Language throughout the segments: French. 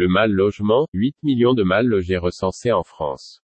Le mal logement, 8 millions de mal logés recensés en France.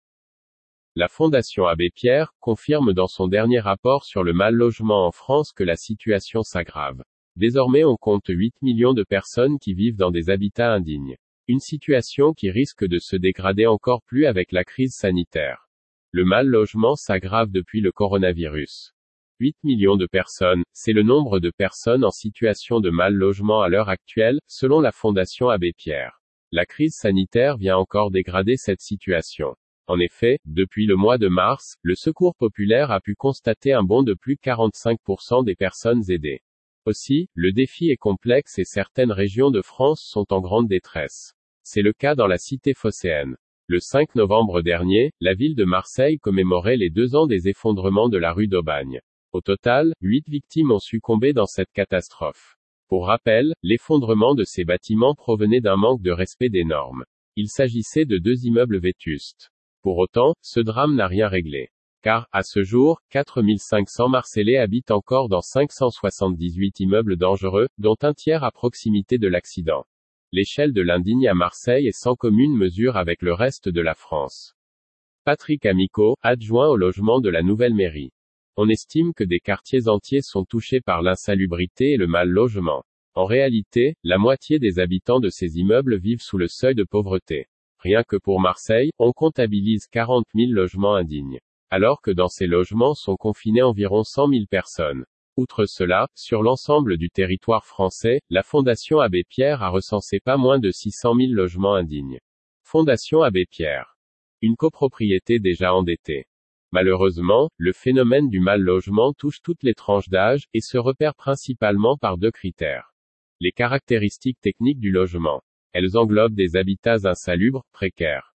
La Fondation Abbé Pierre confirme dans son dernier rapport sur le mal logement en France que la situation s'aggrave. Désormais on compte 8 millions de personnes qui vivent dans des habitats indignes. Une situation qui risque de se dégrader encore plus avec la crise sanitaire. Le mal logement s'aggrave depuis le coronavirus. 8 millions de personnes, c'est le nombre de personnes en situation de mal logement à l'heure actuelle, selon la Fondation Abbé Pierre. La crise sanitaire vient encore dégrader cette situation. En effet, depuis le mois de mars, le Secours populaire a pu constater un bond de plus de 45% des personnes aidées. Aussi, le défi est complexe et certaines régions de France sont en grande détresse. C'est le cas dans la cité phocéenne. Le 5 novembre dernier, la ville de Marseille commémorait les deux ans des effondrements de la rue d'Aubagne. Au total, huit victimes ont succombé dans cette catastrophe. Pour rappel, l'effondrement de ces bâtiments provenait d'un manque de respect des normes. Il s'agissait de deux immeubles vétustes. Pour autant, ce drame n'a rien réglé. Car, à ce jour, 4500 Marseillais habitent encore dans 578 immeubles dangereux, dont un tiers à proximité de l'accident. L'échelle de l'indigne à Marseille est sans commune mesure avec le reste de la France. Patrick Amico, adjoint au logement de la nouvelle mairie. On estime que des quartiers entiers sont touchés par l'insalubrité et le mal logement. En réalité, la moitié des habitants de ces immeubles vivent sous le seuil de pauvreté. Rien que pour Marseille, on comptabilise 40 000 logements indignes alors que dans ces logements sont confinés environ 100 000 personnes. Outre cela, sur l'ensemble du territoire français, la Fondation Abbé Pierre a recensé pas moins de 600 000 logements indignes. Fondation Abbé Pierre. Une copropriété déjà endettée. Malheureusement, le phénomène du mal logement touche toutes les tranches d'âge, et se repère principalement par deux critères. Les caractéristiques techniques du logement. Elles englobent des habitats insalubres, précaires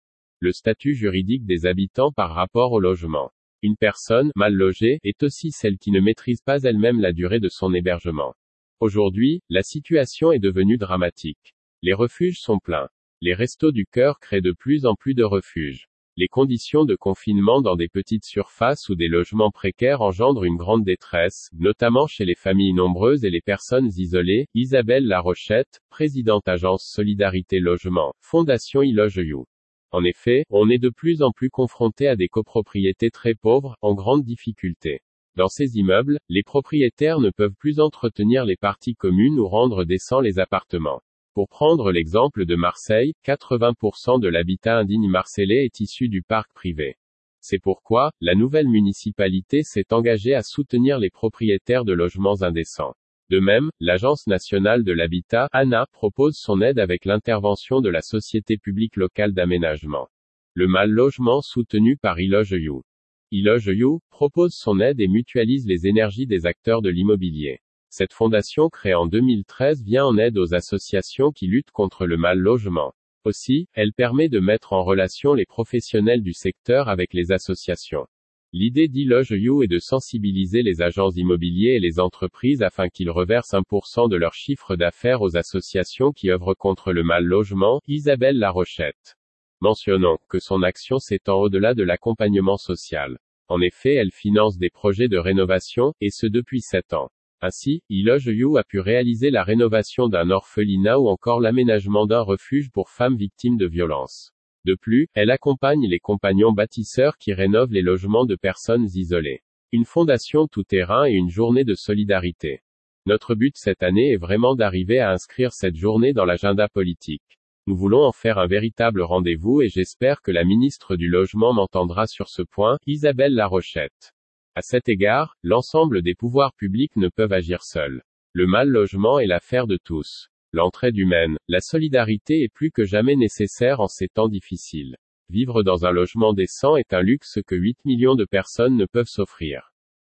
le statut juridique des habitants par rapport au logement. Une personne, mal logée, est aussi celle qui ne maîtrise pas elle-même la durée de son hébergement. Aujourd'hui, la situation est devenue dramatique. Les refuges sont pleins. Les restos du cœur créent de plus en plus de refuges. Les conditions de confinement dans des petites surfaces ou des logements précaires engendrent une grande détresse, notamment chez les familles nombreuses et les personnes isolées. Isabelle Larochette, présidente agence Solidarité Logement, Fondation Iloge You. En effet, on est de plus en plus confronté à des copropriétés très pauvres, en grande difficulté. Dans ces immeubles, les propriétaires ne peuvent plus entretenir les parties communes ou rendre décents les appartements. Pour prendre l'exemple de Marseille, 80% de l'habitat indigne marseillais est issu du parc privé. C'est pourquoi, la nouvelle municipalité s'est engagée à soutenir les propriétaires de logements indécents. De même, l'Agence nationale de l'habitat, ANA, propose son aide avec l'intervention de la Société publique locale d'aménagement. Le mal logement soutenu par Iloge You. Iloge You propose son aide et mutualise les énergies des acteurs de l'immobilier. Cette fondation créée en 2013 vient en aide aux associations qui luttent contre le mal logement. Aussi, elle permet de mettre en relation les professionnels du secteur avec les associations. L'idée d'Iloge You est de sensibiliser les agents immobiliers et les entreprises afin qu'ils reversent 1% de leur chiffre d'affaires aux associations qui œuvrent contre le mal logement, Isabelle Larochette. Mentionnons que son action s'étend au-delà de l'accompagnement social. En effet, elle finance des projets de rénovation, et ce depuis 7 ans. Ainsi, Iloge You a pu réaliser la rénovation d'un orphelinat ou encore l'aménagement d'un refuge pour femmes victimes de violences. De plus, elle accompagne les compagnons bâtisseurs qui rénovent les logements de personnes isolées. Une fondation tout-terrain et une journée de solidarité. Notre but cette année est vraiment d'arriver à inscrire cette journée dans l'agenda politique. Nous voulons en faire un véritable rendez-vous et j'espère que la ministre du Logement m'entendra sur ce point, Isabelle Larochette. À cet égard, l'ensemble des pouvoirs publics ne peuvent agir seuls. Le mal logement est l'affaire de tous. L'entraide humaine, la solidarité est plus que jamais nécessaire en ces temps difficiles. Vivre dans un logement décent est un luxe que 8 millions de personnes ne peuvent s'offrir.